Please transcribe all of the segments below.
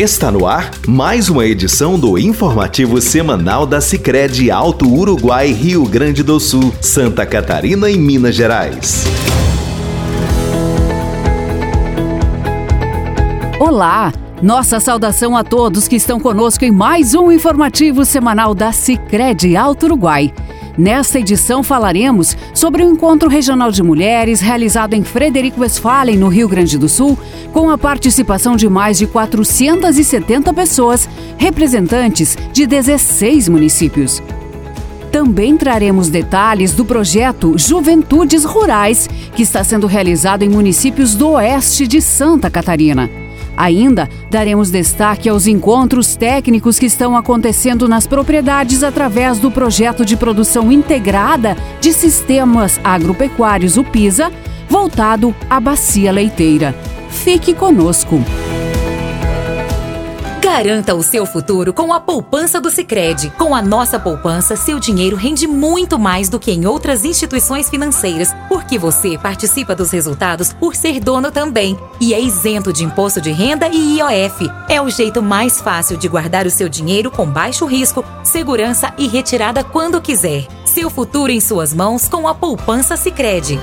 Está no ar mais uma edição do informativo semanal da Sicredi Alto Uruguai, Rio Grande do Sul, Santa Catarina e Minas Gerais. Olá! Nossa saudação a todos que estão conosco em mais um informativo semanal da Sicredi Alto Uruguai. Nesta edição falaremos sobre o Encontro Regional de Mulheres realizado em Frederico Westphalen, no Rio Grande do Sul, com a participação de mais de 470 pessoas, representantes de 16 municípios. Também traremos detalhes do projeto Juventudes Rurais, que está sendo realizado em municípios do oeste de Santa Catarina. Ainda daremos destaque aos encontros técnicos que estão acontecendo nas propriedades através do projeto de produção integrada de sistemas agropecuários, o PISA, voltado à bacia leiteira. Fique conosco. Garanta o seu futuro com a poupança do Sicredi. Com a nossa poupança, seu dinheiro rende muito mais do que em outras instituições financeiras, porque você participa dos resultados por ser dono também e é isento de imposto de renda e IOF. É o jeito mais fácil de guardar o seu dinheiro com baixo risco, segurança e retirada quando quiser. Seu futuro em suas mãos com a poupança Sicredi.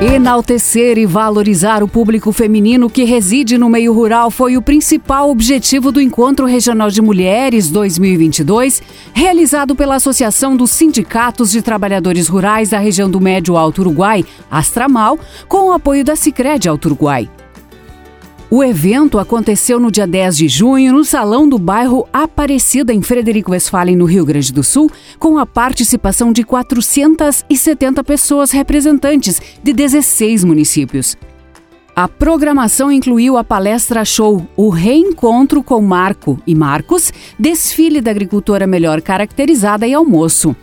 Enaltecer e valorizar o público feminino que reside no meio rural foi o principal objetivo do Encontro Regional de Mulheres 2022, realizado pela Associação dos Sindicatos de Trabalhadores Rurais da região do Médio Alto Uruguai, Astramal, com o apoio da Sicredi Alto Uruguai. O evento aconteceu no dia 10 de junho no Salão do Bairro Aparecida, em Frederico Westphalen, no Rio Grande do Sul, com a participação de 470 pessoas representantes de 16 municípios. A programação incluiu a palestra show O Reencontro com Marco e Marcos, desfile da agricultora melhor caracterizada e almoço.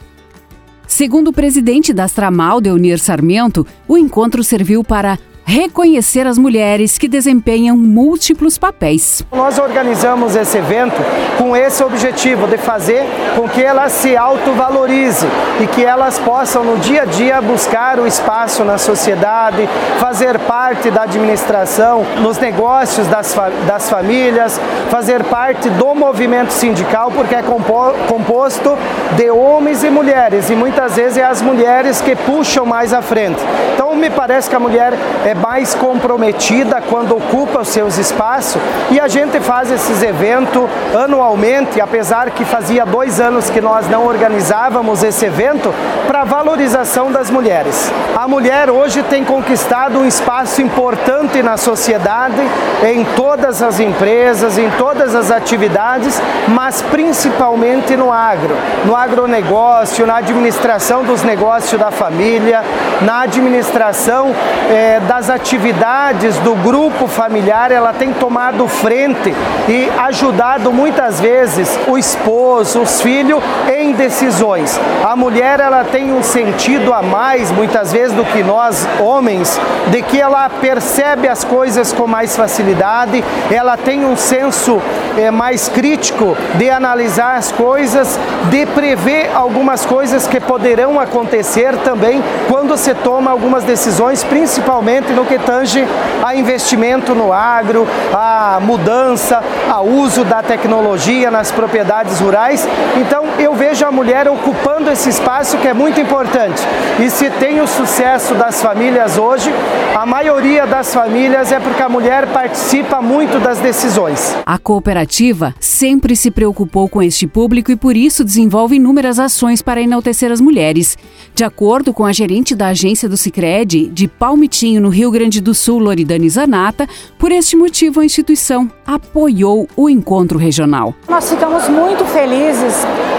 Segundo o presidente da Astramal, Deunir Sarmento, o encontro serviu para reconhecer as mulheres que desempenham múltiplos papéis. Nós organizamos esse evento com esse objetivo de fazer com que elas se autovalorizem e que elas possam no dia a dia buscar o espaço na sociedade, fazer parte da administração, nos negócios das, das famílias, fazer parte do movimento sindical, porque é composto de homens e mulheres e muitas vezes é as mulheres que puxam mais à frente. Então me parece que a mulher é mais comprometida quando ocupa os seus espaços e a gente faz esses eventos anualmente, apesar que fazia dois anos que nós não organizávamos esse evento, para valorização das mulheres. A mulher hoje tem conquistado um espaço importante na sociedade, em todas as empresas, em todas as atividades, mas principalmente no agro, no agronegócio, na administração dos negócios da família, na administração eh, das as atividades do grupo familiar, ela tem tomado frente e ajudado muitas vezes o esposo, os filhos em decisões. A mulher ela tem um sentido a mais muitas vezes do que nós homens, de que ela percebe as coisas com mais facilidade, ela tem um senso é, mais crítico de analisar as coisas, de prever algumas coisas que poderão acontecer também quando se toma algumas decisões, principalmente no que tange a investimento no agro, a mudança, a uso da tecnologia nas propriedades rurais. Então eu vejo a mulher ocupando esse espaço que é muito importante. E se tem o sucesso das famílias hoje, a maioria das famílias é porque a mulher participa muito das decisões. A cooperativa sempre se preocupou com este público e por isso desenvolve inúmeras ações para enaltecer as mulheres. De acordo com a gerente da agência do Sicredi de Palmitinho, no Rio Grande do Sul, Loridane Zanata, por este motivo a instituição apoiou o encontro regional. Nós ficamos muito felizes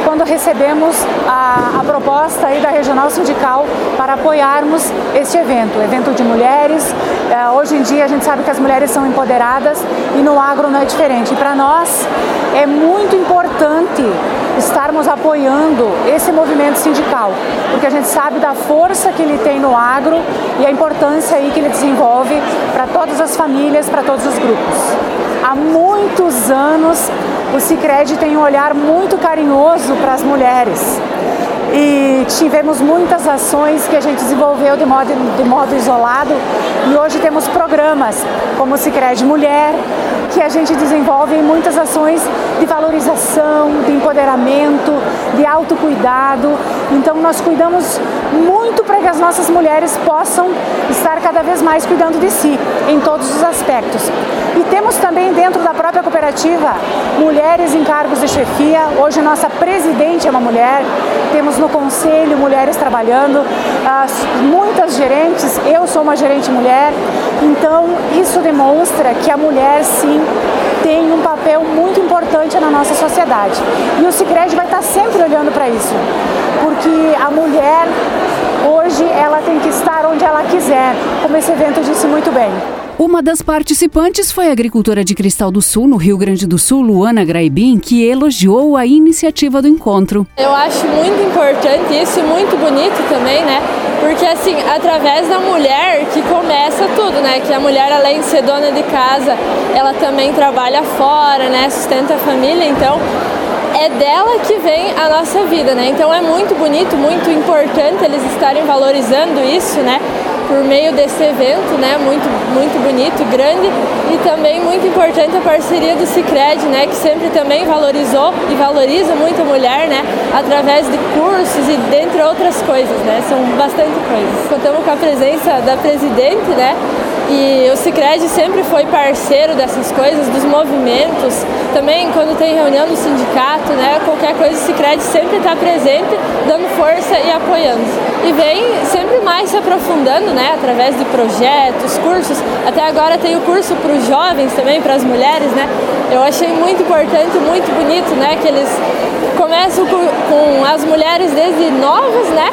quando recebemos a, a proposta da Regional Sindical para apoiarmos este evento, evento de mulheres. É, hoje em dia a gente sabe que as mulheres são empoderadas e no agro não é diferente. Para nós é muito importante estarmos apoiando esse movimento sindical, porque a gente sabe da força que ele tem no agro e a importância aí que ele desenvolve para todas as famílias, para todos os grupos. Há muitos anos o Sicredi tem um olhar muito carinhoso para as mulheres. E tivemos muitas ações que a gente desenvolveu de modo, de modo isolado e hoje temos programas como o Cicred Mulher, que a gente desenvolve muitas ações de valorização, de empoderamento, de autocuidado. Então nós cuidamos muito para que as nossas mulheres possam estar cada vez mais cuidando de si em todos os aspectos. E temos também dentro da própria cooperativa mulheres em cargos de chefia. Hoje nossa presidente é uma mulher. Temos no conselho mulheres trabalhando, muitas gerentes. Eu sou uma gerente mulher. Então isso demonstra que a mulher sim tem um papel muito importante na nossa sociedade. E o Sicredi vai estar sempre olhando para isso, porque a mulher hoje ela tem que estar onde ela quiser, como esse evento disse muito bem. Uma das participantes foi a agricultora de Cristal do Sul, no Rio Grande do Sul, Luana Graibin, que elogiou a iniciativa do encontro. Eu acho muito importante isso e muito bonito também, né? Porque assim, através da mulher que começa tudo, né? Que a mulher, além de ser dona de casa, ela também trabalha fora, né? Sustenta a família, então é dela que vem a nossa vida, né? Então é muito bonito, muito importante eles estarem valorizando isso, né? por meio desse evento, né, muito, muito bonito, grande e também muito importante a parceria do Cicred, né, que sempre também valorizou e valoriza muito a mulher, né, através de cursos e dentre outras coisas, né, são bastante coisas. Contamos com a presença da presidente, né, e o Cicred sempre foi parceiro dessas coisas, dos movimentos. Também quando tem reunião do sindicato, né, qualquer coisa, o Cicred sempre está presente, dando força e apoiando. E vem sempre mais se aprofundando, né, através de projetos, cursos. Até agora tem o curso para os jovens também, para as mulheres, né. Eu achei muito importante, muito bonito, né, que eles começam com, com as mulheres desde novas, né,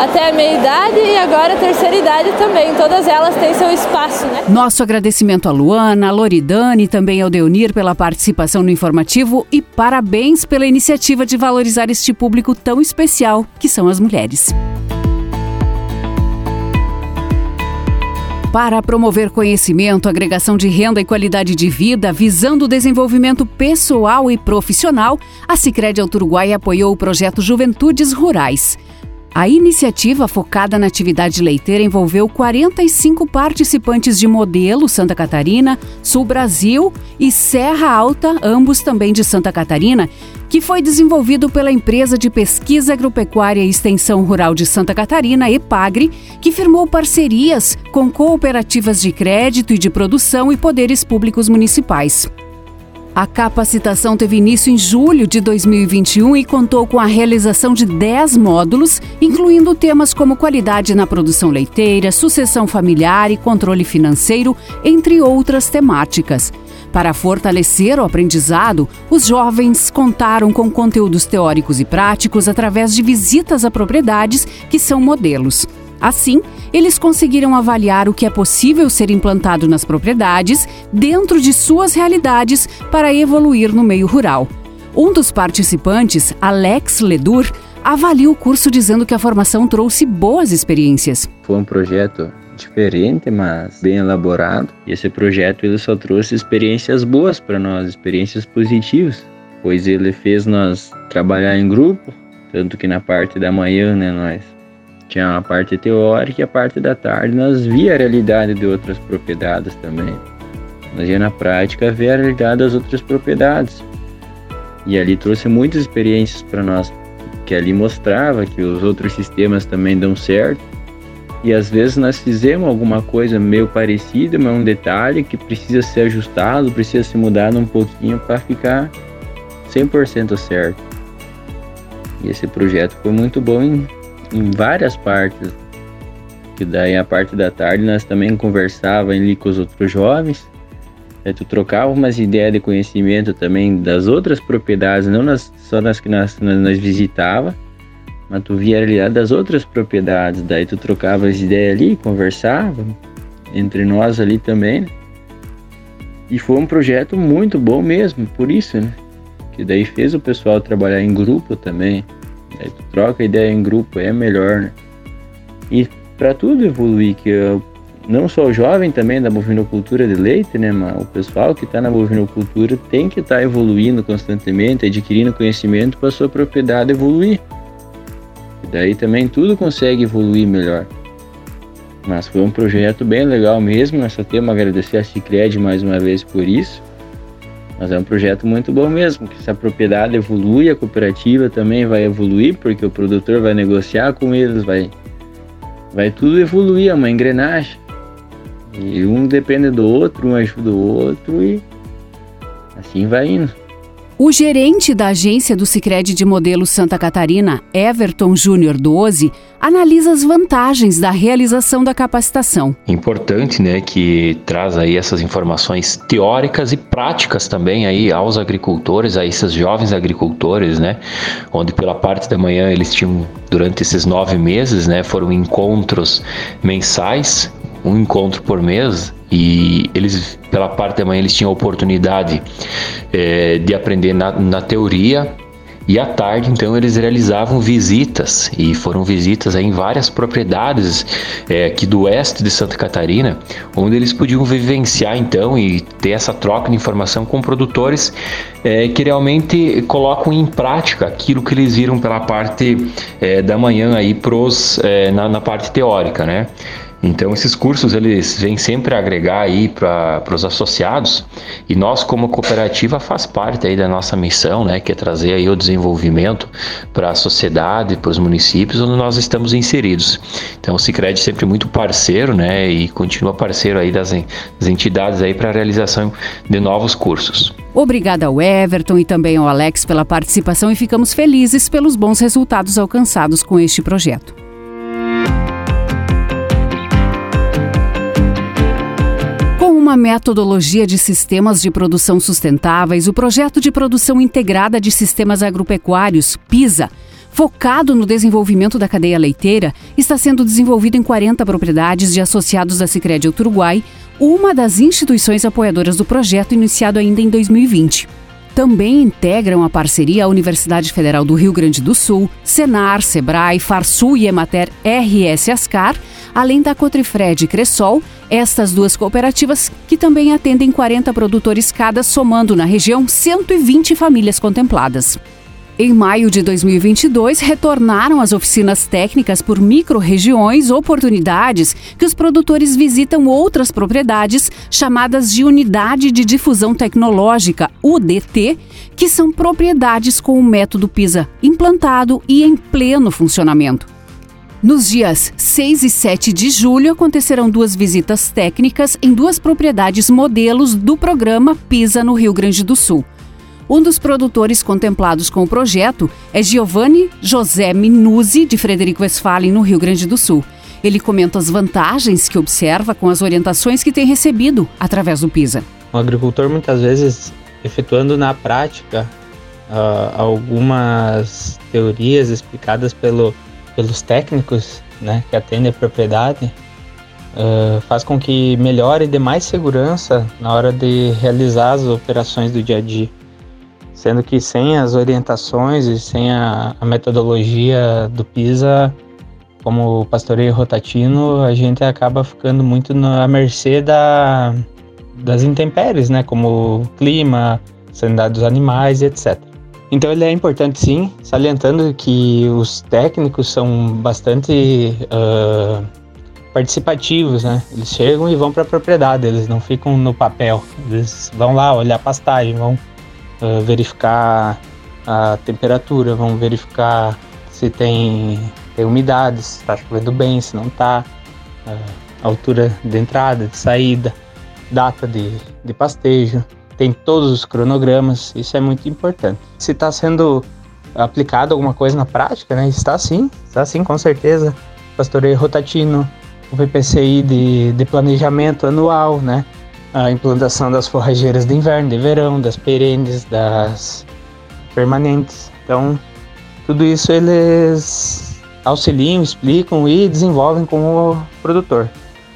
até a meia idade e agora a terceira idade também. Todas elas têm seu espaço, né? Nosso agradecimento a Luana, a Loridane e também ao Deunir pela participação no informativo e parabéns pela iniciativa de valorizar este público tão especial que são as mulheres. Para promover conhecimento, agregação de renda e qualidade de vida, visando o desenvolvimento pessoal e profissional, a Sicredi Uruguai apoiou o projeto Juventudes Rurais. A iniciativa focada na atividade leiteira envolveu 45 participantes de Modelo Santa Catarina, Sul Brasil e Serra Alta, ambos também de Santa Catarina, que foi desenvolvido pela empresa de pesquisa agropecuária e extensão rural de Santa Catarina, EPAGRE, que firmou parcerias com cooperativas de crédito e de produção e poderes públicos municipais. A capacitação teve início em julho de 2021 e contou com a realização de 10 módulos, incluindo temas como qualidade na produção leiteira, sucessão familiar e controle financeiro, entre outras temáticas. Para fortalecer o aprendizado, os jovens contaram com conteúdos teóricos e práticos através de visitas a propriedades que são modelos. Assim, eles conseguiram avaliar o que é possível ser implantado nas propriedades dentro de suas realidades para evoluir no meio rural. Um dos participantes, Alex Ledur, avalia o curso dizendo que a formação trouxe boas experiências. Foi um projeto diferente, mas bem elaborado. E esse projeto ele só trouxe experiências boas para nós, experiências positivas, pois ele fez nós trabalhar em grupo, tanto que na parte da manhã, né, nós tinha a parte teórica e a parte da tarde nós via a realidade de outras propriedades também. Nós ia na prática ver a realidade das outras propriedades. E ali trouxe muitas experiências para nós, que ali mostrava que os outros sistemas também dão certo. E às vezes nós fizemos alguma coisa meio parecida, mas um detalhe que precisa ser ajustado, precisa ser mudado um pouquinho para ficar 100% certo. E esse projeto foi muito bom em em várias partes. Que daí a parte da tarde nós também conversava ali com os outros jovens. Aí tu trocava umas ideias de conhecimento também das outras propriedades, não nas, só nas que nós, nós, nós visitava, mas tu via a realidade das outras propriedades. Daí tu trocava as ideias ali, conversava entre nós ali também. Né? E foi um projeto muito bom mesmo, por isso, né? Que daí fez o pessoal trabalhar em grupo também. Aí tu troca ideia em grupo, é melhor, né? E para tudo evoluir, que eu, não só o jovem também da bovinocultura de leite, né, mas o pessoal que está na bovinocultura tem que estar tá evoluindo constantemente, adquirindo conhecimento para sua propriedade evoluir. Daí também tudo consegue evoluir melhor. Mas foi um projeto bem legal mesmo. Nós só temos a agradecer a Cicred mais uma vez por isso. Mas é um projeto muito bom mesmo, que se a propriedade evolui, a cooperativa também vai evoluir, porque o produtor vai negociar com eles, vai, vai tudo evoluir, é uma engrenagem. E um depende do outro, um ajuda o outro e assim vai indo. O gerente da agência do Sicredi de Modelo Santa Catarina, Everton Júnior 12, analisa as vantagens da realização da capacitação. Importante, né, que traz aí essas informações teóricas e práticas também aí aos agricultores, a esses jovens agricultores, né, onde pela parte da manhã eles tinham durante esses nove meses, né, foram encontros mensais um encontro por mês e eles pela parte da manhã eles tinham a oportunidade é, de aprender na, na teoria e à tarde, então, eles realizavam visitas e foram visitas em várias propriedades é, aqui do oeste de Santa Catarina, onde eles podiam vivenciar, então, e ter essa troca de informação com produtores é, que realmente colocam em prática aquilo que eles viram pela parte é, da manhã aí pros, é, na, na parte teórica, né? Então esses cursos eles vêm sempre agregar aí para os associados e nós como cooperativa faz parte aí da nossa missão, né, que é trazer aí o desenvolvimento para a sociedade, para os municípios onde nós estamos inseridos. Então o Sicredi sempre muito parceiro, né, e continua parceiro aí das, das entidades aí para a realização de novos cursos. Obrigada ao Everton e também ao Alex pela participação e ficamos felizes pelos bons resultados alcançados com este projeto. Uma metodologia de sistemas de produção sustentáveis, o projeto de produção integrada de sistemas agropecuários, PISA, focado no desenvolvimento da cadeia leiteira, está sendo desenvolvido em 40 propriedades de associados da Sicredi Uruguai, uma das instituições apoiadoras do projeto iniciado ainda em 2020. Também integram a parceria a Universidade Federal do Rio Grande do Sul, Senar, Sebrae, Farsul e Emater RS Ascar, além da Cotrifred e Cressol, estas duas cooperativas que também atendem 40 produtores cada, somando na região 120 famílias contempladas. Em maio de 2022, retornaram as oficinas técnicas por micro-regiões, oportunidades que os produtores visitam outras propriedades chamadas de Unidade de Difusão Tecnológica, UDT, que são propriedades com o método PISA implantado e em pleno funcionamento. Nos dias 6 e 7 de julho acontecerão duas visitas técnicas em duas propriedades modelos do programa PISA no Rio Grande do Sul. Um dos produtores contemplados com o projeto é Giovanni José Minuzzi, de Frederico Westphalen, no Rio Grande do Sul. Ele comenta as vantagens que observa com as orientações que tem recebido através do PISA. O agricultor, muitas vezes, efetuando na prática uh, algumas teorias explicadas pelo pelos técnicos né, que atendem a propriedade uh, faz com que melhore e dê mais segurança na hora de realizar as operações do dia a dia. Sendo que sem as orientações e sem a, a metodologia do PISA, como pastoreio rotatino, a gente acaba ficando muito na mercê da, das intempéries, né, como clima, sanidade dos animais etc. Então ele é importante sim, salientando que os técnicos são bastante uh, participativos, né? Eles chegam e vão para a propriedade, eles não ficam no papel, eles vão lá olhar a pastagem, vão uh, verificar a temperatura, vão verificar se tem, tem umidade, se está chovendo bem, se não está, uh, altura de entrada, de saída, data de, de pastejo tem todos os cronogramas, isso é muito importante. Se está sendo aplicado alguma coisa na prática, né? Está sim, está sim, com certeza. Pastoreio rotatino, o VPCI de, de planejamento anual, né? A implantação das forrageiras de inverno, de verão, das perenes, das permanentes. Então, tudo isso eles auxiliam, explicam e desenvolvem com o produtor.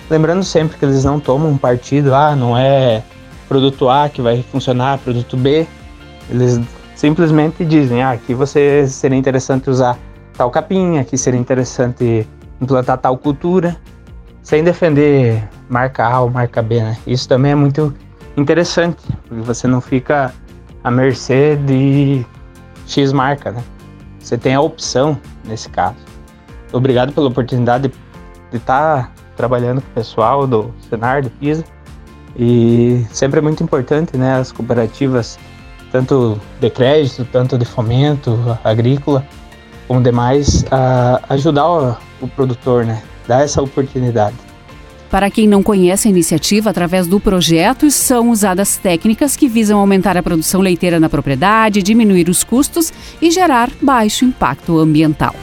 Lembrando sempre que eles não tomam partido, ah, não é produto A que vai funcionar, produto B. Eles simplesmente dizem, ah, aqui você seria interessante usar tal capim, aqui seria interessante implantar tal cultura, sem defender marca A ou marca B, né? Isso também é muito interessante, porque você não fica à mercê de X marca, né? Você tem a opção nesse caso. obrigado pela oportunidade de estar tá trabalhando com o pessoal do Senar, do PISA. E sempre é muito importante, né, as cooperativas, tanto de crédito, tanto de fomento agrícola, como demais, a ajudar o, o produtor, né, dar essa oportunidade. Para quem não conhece a iniciativa, através do projeto são usadas técnicas que visam aumentar a produção leiteira na propriedade, diminuir os custos e gerar baixo impacto ambiental.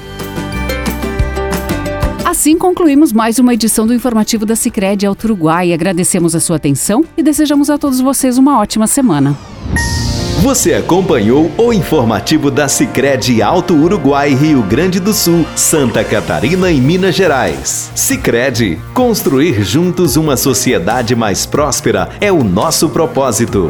Assim concluímos mais uma edição do informativo da Sicredi Alto Uruguai. Agradecemos a sua atenção e desejamos a todos vocês uma ótima semana. Você acompanhou o informativo da Sicredi Alto Uruguai, Rio Grande do Sul, Santa Catarina e Minas Gerais. Sicredi, construir juntos uma sociedade mais próspera é o nosso propósito.